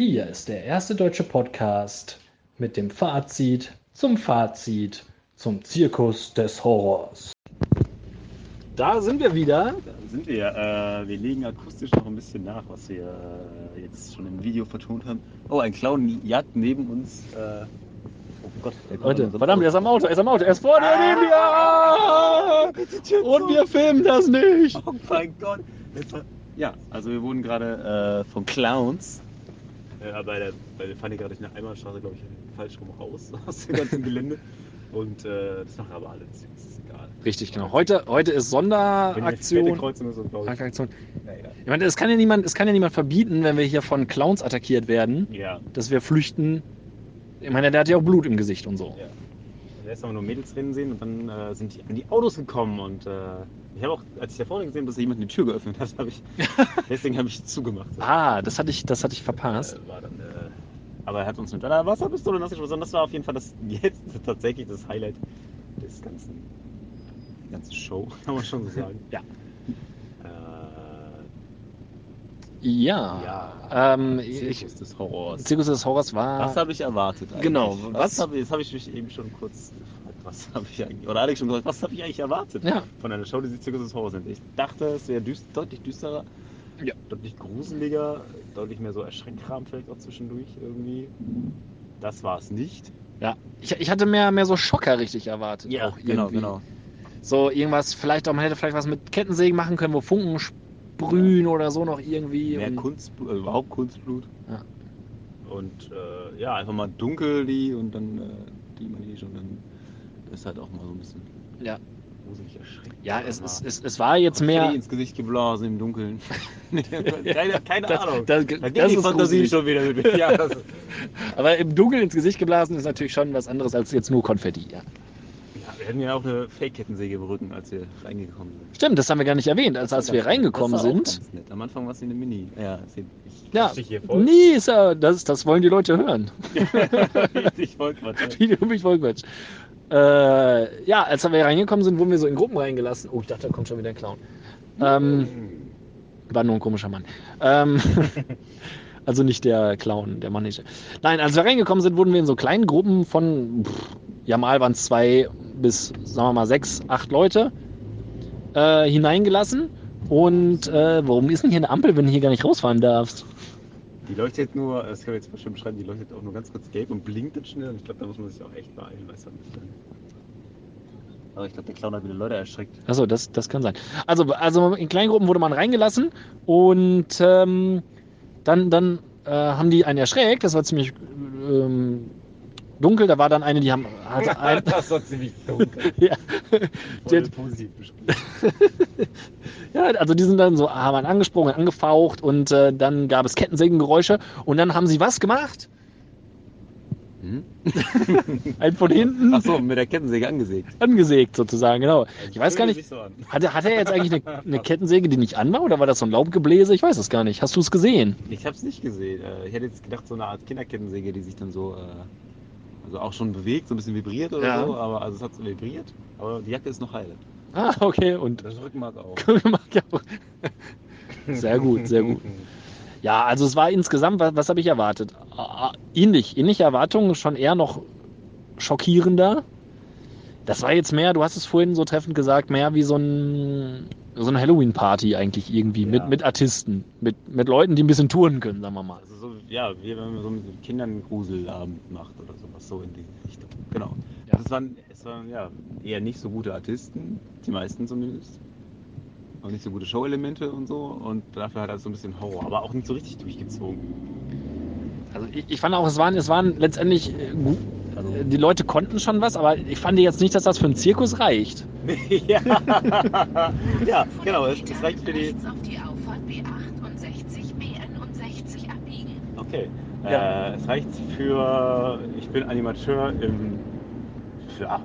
Hier ist der erste deutsche Podcast mit dem Fazit zum Fazit zum Zirkus des Horrors. Da sind wir wieder. Da sind wir. Äh, wir legen akustisch noch ein bisschen nach, was wir äh, jetzt schon im Video vertont haben. Oh, ein Clown jagt neben uns. Äh, oh Gott, der Leute, verdammt, er ist am Auto, er ist am Auto, er ist vor dir, neben Ah! dir. Und wir filmen das nicht. Oh mein Gott. Ja, also wir wurden gerade äh, von Clowns. Äh, bei der, bei der fand ich gerade in der Einbahnstraße, glaube ich, falsch rum raus aus dem ganzen Gelände. Und äh, das machen aber alle, deswegen ist es egal. Richtig, genau. Heute, heute ist Sonderaktion. Kreuzung ist, glaube ich. Aktion. Ja, egal. Ich meine, es kann ja niemand, es kann ja niemand verbieten, wenn wir hier von Clowns attackiert werden, Ja, dass wir flüchten. Ich meine, der hat ja auch Blut im Gesicht und so. Ja. Erst haben wir nur Mädels drin sehen und dann äh, sind die an die Autos gekommen und äh, ich habe auch, als ich da vorne gesehen habe, dass da jemand eine Tür geöffnet hat, habe ich, deswegen habe ich zugemacht. Ah, das hatte ich, das hatte ich verpasst. Äh, dann, äh, aber er hat uns mit einer Wasserpistole nass geschossen und das war auf jeden Fall das jetzt tatsächlich das Highlight des ganzen, ganzen Show, kann man schon so sagen. Ja. Ja. ja. Ähm, ich, Zirkus des Horrors. Zirkus des Horrors war. Was habe ich erwartet eigentlich? Genau, Was, was- habe ich, habe ich mich eben schon kurz gefragt. Was habe ich eigentlich, oder Alex schon gesagt, was habe ich eigentlich erwartet Ja. von einer Show, die sich Zirkus des Horrors nennt? Ich dachte, es wäre düst, deutlich düsterer, Ja. deutlich gruseliger, deutlich mehr so Erschreckkram vielleicht auch zwischendurch irgendwie. Das war es nicht. Ja. Ich, ich hatte mehr, mehr so Schocker richtig erwartet. auch genau, irgendwie. genau. So irgendwas, vielleicht auch, man hätte vielleicht was mit Kettensägen machen können, wo Funken sprühen oder so noch irgendwie. Mehr und- Kunstblut, also überhaupt Kunstblut. Ja. Und äh, ja, einfach mal dunkel die und dann äh, die man die schon dann ist halt auch mal so ein bisschen Ja. gruselig. Ja, es, es, es, es war jetzt mehr. ins Gesicht geblasen im Dunkeln. keine keine Das- Ahnung. das- da das geht die ist Fantasie gruselig. schon wieder mit mir. Ja, das, Aber im Dunkeln ins Gesicht geblasen ist natürlich schon was anderes als jetzt nur Konfetti. Ja. Hatten ja auch eine Fake-Kettensäge im Rücken, als wir reingekommen sind. Stimmt, das haben wir gar nicht erwähnt. Also als wir reingekommen das war auch sind. Ganz nett. Am Anfang war es eine Mini. Ja, ich Ja, nee, ist ja, das, das wollen die Leute hören. Video mich voll Quatsch. Äh, ja, als wir reingekommen sind, wurden wir so in Gruppen reingelassen. Oh, ich dachte, da kommt schon wieder ein Clown. Ähm, war nur ein komischer Mann. Ähm, also nicht der Clown, der Mann Nein, als wir reingekommen sind, wurden wir in so kleinen Gruppen von, pff, ja mal waren es zwei bis, sagen wir mal, sechs, acht Leute äh, hineingelassen. Und äh, warum ist denn hier eine Ampel, wenn du hier gar nicht rausfahren darfst? Die leuchtet nur, das können wir jetzt bestimmt beschreiben, die leuchtet auch nur ganz kurz gelb und blinkt dann schnell. Und ich glaube, da muss man sich auch echt beeilen, weil es dann nicht. Aber ich glaube, der Clown hat wieder Leute erschreckt. Achso, das, das kann sein. Also, also in Kleingruppen wurde man reingelassen und ähm, dann, dann äh, haben die einen erschreckt. Das war ziemlich ähm, dunkel. Da war dann eine, die haben. Hatte ein, das war ziemlich dunkel. ja, Voll Die- positiv ja, also die sind dann so, haben einen angesprungen, angefaucht und äh, dann gab es Kettensägengeräusche und dann haben sie was gemacht? Hm? Einen von hinten Achso, mit der Kettensäge angesägt. angesägt sozusagen, genau. Ich weiß gar nicht, hatte, hatte er jetzt eigentlich eine, eine Kettensäge, die nicht an war oder war das so ein Laubgebläse? Ich weiß es gar nicht. Hast du es gesehen? Ich habe es nicht gesehen. Äh, Ich hätte jetzt gedacht, so eine Art Kinderkettensäge, die sich dann so, äh, also auch schon bewegt, so ein bisschen vibriert oder Ja. so, aber also es hat so vibriert. Aber die Jacke ist noch heile. Ah, okay. Und Das Rückenmark auch. Ja auch. Sehr gut, sehr gut. Ja, also es war insgesamt, was, was habe ich erwartet? Ähnlich, ähnliche Erwartungen, schon eher noch schockierender. Das war jetzt mehr, du hast es vorhin so treffend gesagt, mehr wie so, ein, so eine Halloween-Party eigentlich irgendwie, Ja. mit, mit Artisten, mit, mit Leuten, die ein bisschen touren können, sagen wir mal. Also so, ja, wie wenn man so mit Kindern einen Gruselabend macht oder sowas, so in die Richtung. Genau. Ja. Das waren, es waren ja eher nicht so gute Artisten, die meisten zumindest. Auch nicht so gute Showelemente und so. Und dafür hat er so ein bisschen Horror, aber auch nicht so richtig durchgezogen. Also ich, ich fand auch, es waren, es waren letztendlich, äh, Also, die Leute konnten schon was, aber ich fand jetzt nicht, dass das für einen Zirkus reicht. ja. ja, genau, es, es reicht für die. Auf die Auffahrt B68, BN60 abbiegen. Okay. Ja. Äh, es reicht für. Ich bin Animateur im ja,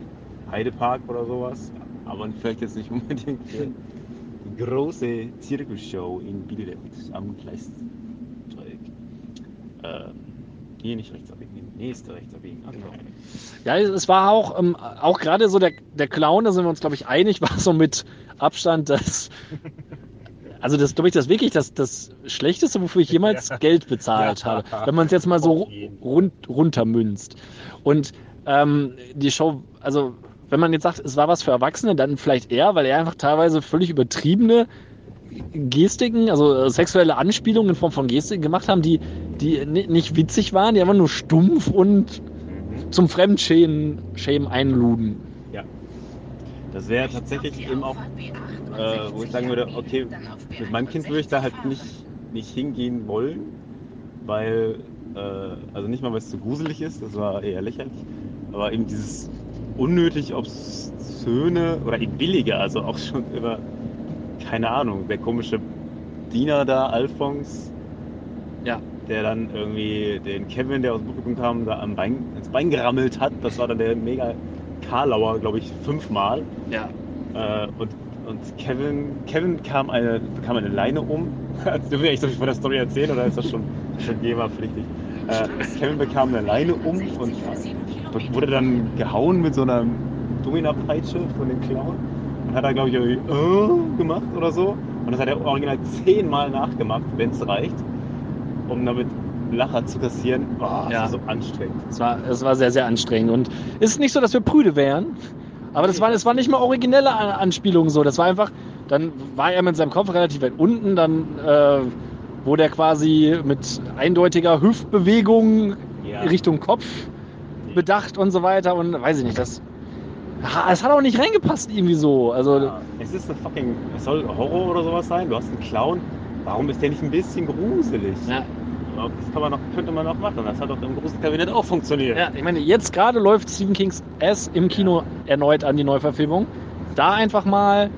Heidepark oder sowas. Aber vielleicht jetzt nicht unbedingt für die große Zirkusshow in Bielefeld am Gleisdreieck. Ähm, hier nicht rechts abbiegen, nächste rechts abbiegen. Okay. Ja, es war auch, ähm, auch gerade so der, der Clown, da sind wir uns, glaube ich, einig, war so mit Abstand das. Also das glaube ich, das wirklich das, das Schlechteste, wofür ich jemals Ja. Geld bezahlt Ja. habe. Wenn man es jetzt mal so rund, runtermünzt. Und ähm, die Show, also wenn man jetzt sagt, es war was für Erwachsene, dann vielleicht eher, weil er einfach teilweise völlig übertriebene Gestiken, also äh, sexuelle Anspielungen in Form von Gestiken gemacht haben, die, die ni- nicht witzig waren, die einfach nur stumpf und Mhm. zum Fremdschämen Schämen einluden. Das wäre tatsächlich eben auch, äh, wo ich sagen würde, okay, mit meinem Kind würde ich da halt nicht, nicht hingehen wollen, weil, äh, also nicht mal, weil es zu gruselig ist, das war eher lächerlich, aber eben dieses unnötig obszöne oder eben billige, also auch schon über, keine Ahnung, der komische Diener da, Alphons, Ja. Der dann irgendwie den Kevin, der aus dem Publikum kam, da am Bein, ins Bein gerammelt hat, das war dann der mega Karlauer, glaube ich, fünfmal. Ja. Äh, und, und Kevin, Kevin kam eine, bekam eine Leine um. Dürfen wir eigentlich von der Story erzählen oder ist das schon, schon GEMA-pflichtig? Äh, Kevin bekam eine Leine um und wurde dann gehauen mit so einer Domina-Peitsche von dem Clown. Und hat er, glaube ich, irgendwie äh, gemacht oder so. Und das hat er original zehnmal nachgemacht, wenn es reicht, um damit Lacher zu kassieren. Oh, das Ja. so anstrengend. Es war, es war sehr, sehr anstrengend. Und es ist nicht so, dass wir prüde wären, aber das war, das war nicht mal originelle An- Anspielungen so. Das war einfach, dann war er mit seinem Kopf relativ weit unten, dann äh, wurde er quasi mit eindeutiger Hüftbewegung Ja. Richtung Kopf bedacht und so weiter. Und weiß ich nicht, das. Es hat auch nicht reingepasst irgendwie so. Also, Ja, Es ist eine fucking. Es soll Horror oder sowas sein. Du hast einen Clown. Warum ist der nicht ein bisschen gruselig? ja, Das kann man noch, könnte man noch machen. Das hat doch im Gruselkabinett auch funktioniert. ja, ich meine, jetzt gerade läuft Stephen Kings S im Kino erneut an die Neuverfilmung. Da einfach mal.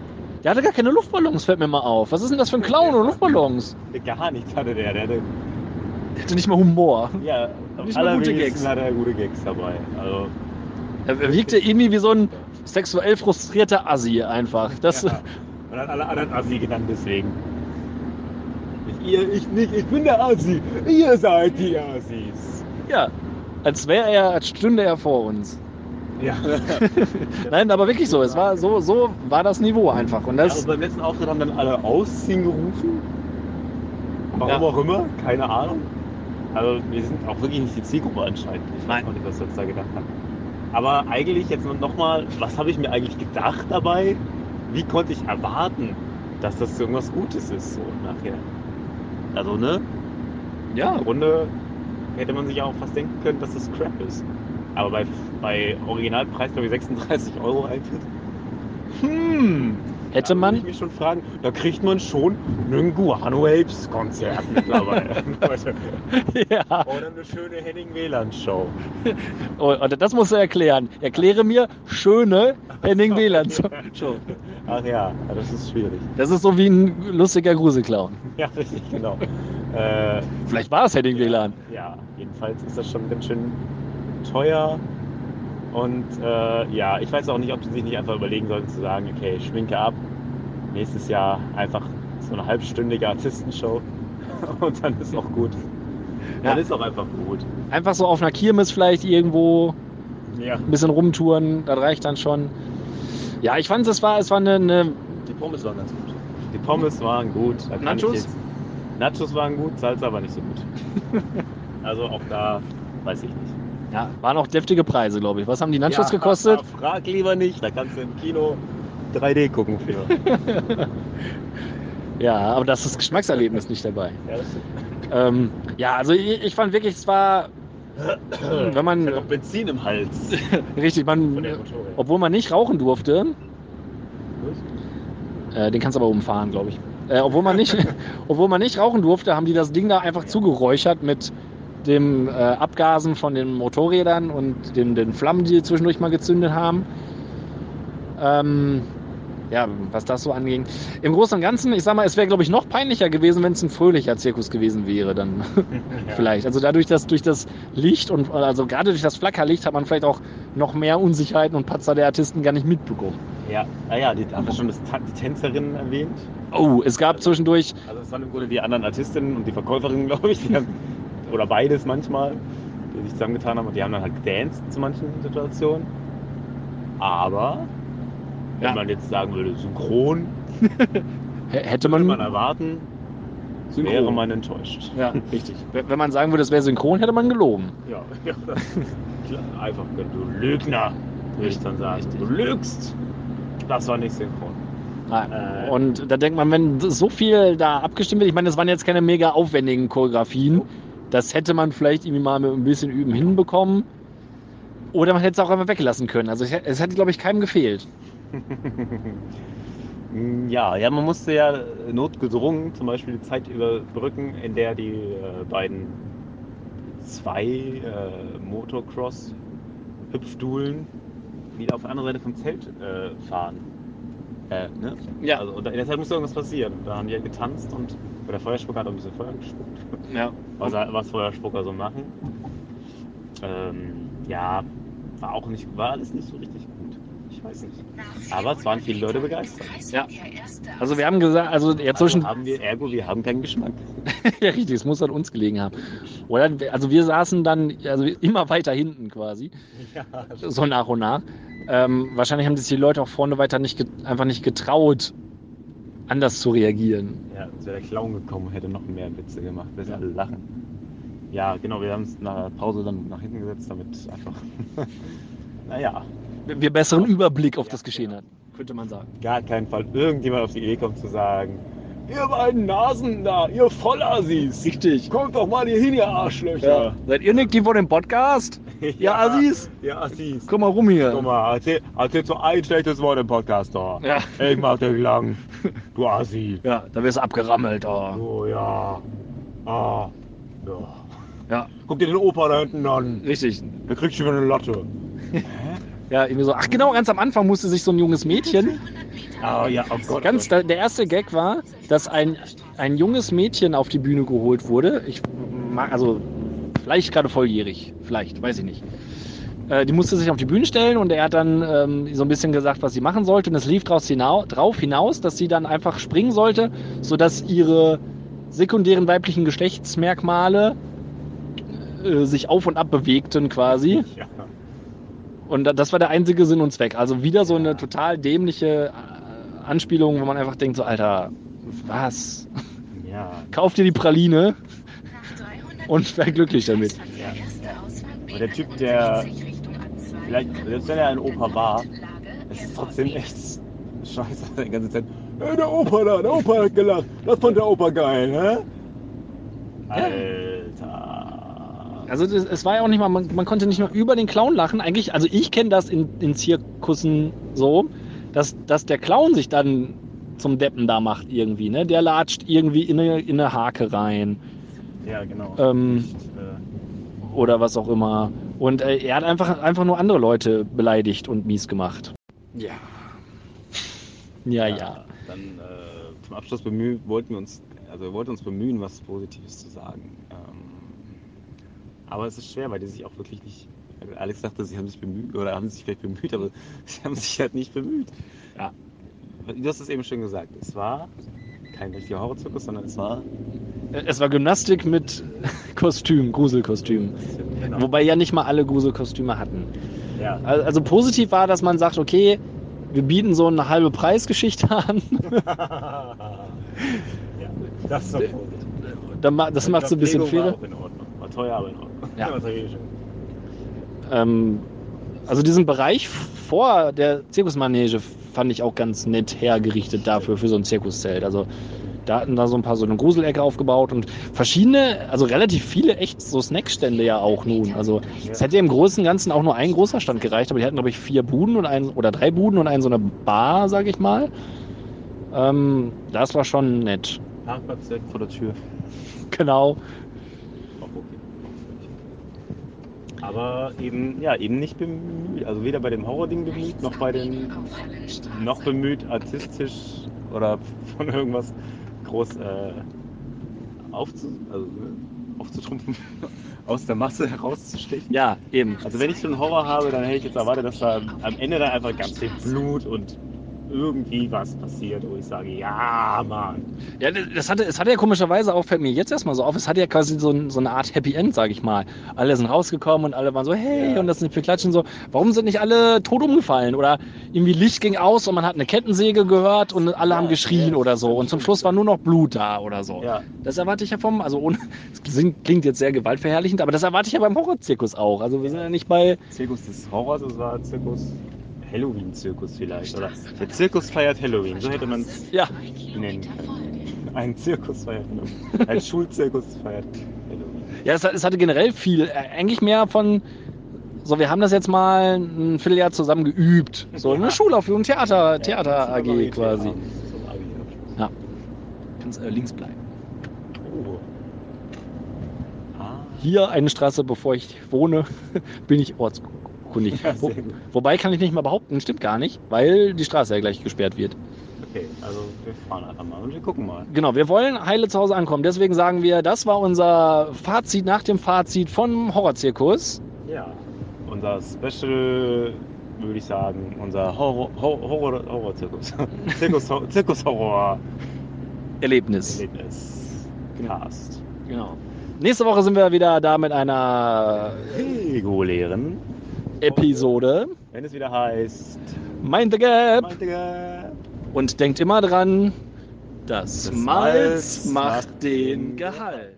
Der hatte gar keine Luftballons, fällt mir mal auf. Was ist denn das für ein Clown ohne Luftballons? Gar nichts hatte der. Der hatte, Der hatte nicht mal Humor. ja, Nicht mal gute Gags. hat er gute Gags dabei. Also, Er wirkte irgendwie wie so ein sexuell frustrierter Assi einfach. Das, ja. Und hat alle anderen Assi genannt deswegen. Ihr, ich nicht, ich bin der Assi. Ihr seid die Assis. ja, als wäre er, als stünde er vor uns. Ja. Nein, aber wirklich so. Es war so, so war das Niveau einfach. Und Ja, das, und beim letzten Auftritt haben dann alle ausziehen gerufen. Warum Ja. auch immer, keine Ahnung. Also wir sind auch wirklich nicht die Zielgruppe anscheinend. Ich weiß Nein. auch nicht, was wir uns da gedacht haben. Aber eigentlich jetzt nochmal, was habe ich mir eigentlich gedacht dabei? Wie konnte ich erwarten, dass das irgendwas Gutes ist so nachher? Also ne, ja, im Grunde hätte man sich ja auch fast denken können, dass das Crap ist. Aber bei, bei Originalpreis, glaube ich, 36 Euro Eintritt, hm, hätte da man, ich mich schon fragen, da kriegt man schon ein Guano Apes Konzert mittlerweile. Ja, Oder eine schöne Henning Wieland Show. Oh, und das musst du erklären. Erkläre mir schöne Henning Wieland Show. Ach ja, das ist schwierig. Das ist so wie ein lustiger Gruselclown. Ja, richtig, genau. Äh, Vielleicht war es Henning Wieland. ja, jedenfalls ist das schon ganz schön teuer. Und äh, ja, ich weiß auch nicht, ob sie sich nicht einfach überlegen sollten zu sagen, okay, schminke ab. Nächstes Jahr einfach so eine halbstündige Artistenshow. Und dann ist auch gut. Dann Ja. ist auch einfach gut. Einfach so auf einer Kirmes vielleicht irgendwo Ja. ein bisschen rumtouren, das reicht dann schon. Ja, ich fand es war, es war eine, eine Die Pommes waren ganz gut. Die Pommes waren gut. Nachos? Jetzt, Nachos waren gut, Salsa war nicht so gut. also auch da weiß ich nicht. ja, waren auch deftige Preise, glaube ich. Was haben die Nachos Ja, gekostet? Frag lieber nicht, da kannst du im Kino 3D gucken für. Ja, aber das ist das Geschmackserlebnis nicht dabei. ja. Ähm, ja, also ich, ich fand wirklich, es war, wenn man noch Benzin im Hals. richtig, man, obwohl man nicht rauchen durfte, äh, den kannst du aber umfahren, glaube ich. Äh, obwohl man nicht, obwohl man nicht rauchen durfte, haben die das Ding da einfach zugeräuchert mit dem äh, Abgasen von den Motorrädern und den, den Flammen, die zwischendurch mal gezündet haben. Ähm, ja, was das so anging. Im Großen und Ganzen, ich sag mal, es wäre, glaube ich, noch peinlicher gewesen, wenn es ein fröhlicher Zirkus gewesen wäre, dann vielleicht. Also dadurch, dass durch das Licht und also gerade durch das Flackerlicht hat man vielleicht auch noch mehr Unsicherheiten und Patzer der Artisten gar nicht mitbekommen. Ja, naja, die, haben wir schon das, die Tänzerinnen erwähnt. Oh, es gab zwischendurch, Also es waren im Grunde die anderen Artistinnen und die Verkäuferinnen, glaube ich, die haben, oder beides manchmal, die sich zusammengetan haben und die haben dann halt gedanced zu manchen Situationen. Aber wenn Ja. man jetzt sagen würde, synchron, Hätte man, man erwarten, Synchron. wäre man enttäuscht. Ja, richtig. Wenn man sagen würde, es wäre synchron, hätte man gelogen. Ja, ja. Einfach, du Lügner, würde ich dann sagen. Du lügst. Das war nicht synchron. Äh. Und da denkt man, wenn so viel da abgestimmt wird, ich meine, das waren jetzt keine mega aufwendigen Choreografien. Das hätte man vielleicht irgendwie mal mit ein bisschen Üben hinbekommen. Oder man hätte es auch einfach weglassen können. Also es hätte, glaube ich, keinem gefehlt. Ja, ja, man musste ja notgedrungen zum Beispiel die Zeit überbrücken, in der die äh, beiden zwei äh, Motocross-Hüpfduhlen wieder auf der anderen Seite vom Zelt äh, fahren. Äh, ne? Ja. Also, und in der Zeit musste irgendwas passieren. Da haben die halt getanzt und der Feuerspucker hat auch ein bisschen Feuer gespuckt. Ja. was, was Feuerspucker so machen. Ähm, ja, war auch nicht, war alles nicht so richtig. Ich weiß nicht. Aber es waren viele Leute begeistert. Ja. Also wir haben gesagt, also ja, zwischen, Also haben wir, ergo, wir haben keinen Geschmack. ja richtig, es muss an uns gelegen haben. Oder, also wir saßen dann also immer weiter hinten quasi, Ja, so nach und nach. Ähm, wahrscheinlich haben sich die Leute auch vorne weiter nicht einfach nicht getraut, anders zu reagieren. ja sonst wäre der Clown gekommen und hätte noch mehr Witze gemacht, bis alle lachen. Ja, genau, wir haben uns nach der Pause dann nach hinten gesetzt, damit einfach, naja, Wir besseren Überblick auf Ja, das Geschehen ja. hatten, könnte man sagen. gar keinen Fall irgendjemand auf die Idee kommt zu sagen, ihr beiden Nasen da, ihr Vollassis, Richtig. kommt doch mal hier hin, ihr Arschlöcher. Seid ihr nicht die von dem Podcast? Ja, Assis? Ja, Assis. Komm mal rum hier. Guck mal, erzähl, erzähl so ein schlechtes Wort im Podcast da. Ja. Ich mach dich lang. Du Assi. Ja, da wirst du abgerammelt. Oh. Oh ja. Ah. Ja. Ja, Guck dir den Opa da hinten an. richtig. Der kriegt schon wieder eine Latte. Ja, irgendwie so. Ach genau, ganz am Anfang musste sich so ein junges Mädchen, Ah ja, oh Gott. ganz, der erste Gag war, dass ein, ein junges Mädchen auf die Bühne geholt wurde. Ich mag, also vielleicht gerade volljährig, vielleicht, weiß ich nicht. Äh, die musste sich auf die Bühne stellen und er hat dann ähm, so ein bisschen gesagt, was sie machen sollte. Und es lief draus hinau drauf hinaus, dass sie dann einfach springen sollte, sodass ihre sekundären weiblichen Geschlechtsmerkmale äh, sich auf und ab bewegten quasi. Ja. Und da- das war der einzige Sinn und Zweck. Also wieder so eine total dämliche äh, Anspielung, wo man einfach denkt, so, Alter, was? Ja. Kauf dir die Praline und wär glücklich damit. Ja. Aber der Typ, der- Vielleicht, selbst wenn er ein Opa war, es ist trotzdem echt scheiße die ganze Zeit. Hey, der Opa da, der Opa hat gelacht. Das fand der Opa geil, hä? Alter. Also das, es war ja auch nicht mal, man, man konnte nicht mal über den Clown lachen. Eigentlich, also ich kenne das in, in Zirkussen so, dass, dass der Clown sich dann zum Deppen da macht irgendwie, ne? Der latscht irgendwie in eine, in eine Hake rein Ja, genau. Ähm, Äh, oder was auch immer. Und äh, er hat einfach, einfach nur andere Leute beleidigt und mies gemacht. ja. Ja, ja. Dann äh, zum Abschluss bemühen, wollten wir uns, also wir wollten uns bemühen, was Positives zu sagen. Ähm, aber es ist schwer, weil die sich auch wirklich nicht. Alex sagte, sie haben sich bemüht oder haben sich vielleicht bemüht, aber sie haben sich halt nicht bemüht. Ja. Du hast es eben schon gesagt. Es war kein richtiger Horrorzirkus, sondern es war. Es war Gymnastik mit Kostüm, Gruselkostüm. Genau. Wobei ja nicht mal alle Gruselkostüme hatten. Ja. Al- Also positiv war, dass man sagt, okay, wir bieten so eine halbe Preisgeschichte an. ja, das ist doch positiv. Das macht es ein bisschen fairer. War auch in Ordnung. War teuer, aber in Ordnung. Ja. Ähm, also diesen Bereich vor der Zirkusmanege fand ich auch ganz nett hergerichtet dafür, für so ein Zirkuszelt. Also da hatten da so ein paar so eine Gruselecke aufgebaut und verschiedene, also relativ viele echt so Snackstände ja auch nun. Also es hätte im Großen und Ganzen auch nur ein großer Stand gereicht, aber die hatten glaube ich vier Buden und ein oder drei Buden und einen so eine Bar, sage ich mal. Ähm, das war schon nett. Parkplatz direkt vor der Tür. Genau. Auch okay. Aber eben, ja, eben nicht bemüht. Also weder bei dem Horror-Ding bemüht, noch bei den, noch bemüht, artistisch oder von irgendwas groß äh, aufzu, also, aufzutrumpfen, aus der Masse herauszustechen. Ja, eben. Also wenn ich schon Horror habe, dann hätte ich jetzt erwartet, dass da am Ende dann einfach ganz viel Blut und irgendwie was passiert, wo ich sage, ja, Mann. Ja, das hatte, es hatte ja komischerweise auch, fällt mir jetzt erstmal so auf, es hatte ja quasi so, so eine Art Happy End, sag ich mal. Alle sind rausgekommen und alle waren so, hey, Ja. und das sind für Klatschen so. Warum sind nicht alle tot umgefallen? Oder irgendwie Licht ging aus und man hat eine Kettensäge gehört und alle Ja, haben geschrien ja, oder so. Und zum Schluss war nur noch Blut da oder so. Ja, Das erwarte ich ja vom, also ohne, das klingt- klingt jetzt sehr gewaltverherrlichend, aber das erwarte ich ja beim Horrorzirkus auch. Also wir sind ja nicht bei, Zirkus des Horrors, das war Zirkus, Halloween-Zirkus vielleicht. Oder der Zirkus feiert Halloween, so hätte man es ja, nennen können. Ein Zirkus feiert Halloween. Ein Schulzirkus feiert Halloween. Ja, es, es hatte generell viel, äh, eigentlich mehr von, so wir haben das jetzt mal ein Vierteljahr zusammen geübt. So eine Ja. Schulaufführung, Theater, Ja, Theater AG quasi. AG. Kannst äh, links bleiben. Oh. Ah. Hier eine Straße, bevor ich wohne, bin ich ortskundig. Ja, Wo, wobei kann ich nicht mal behaupten, stimmt gar nicht, weil die Straße ja gleich gesperrt wird. Okay, also wir fahren einfach mal und wir gucken mal. Genau, wir wollen heile zu Hause ankommen. Deswegen sagen wir, das war unser Fazit nach dem Fazit vom Horrorzirkus. Ja. Unser Special, würde ich sagen, unser Horror, Horror, Horror, Horror-Zirkus. Zirkus, Zirkus-Horror-Erlebnis. Erlebnis. Cast. Genau. Nächste Woche sind wir wieder da mit einer Regulären. Episode. Wenn es wieder heißt. Mind the Gap. Meinte Gap. Und denkt immer dran, das Das Malz macht den Gehalt.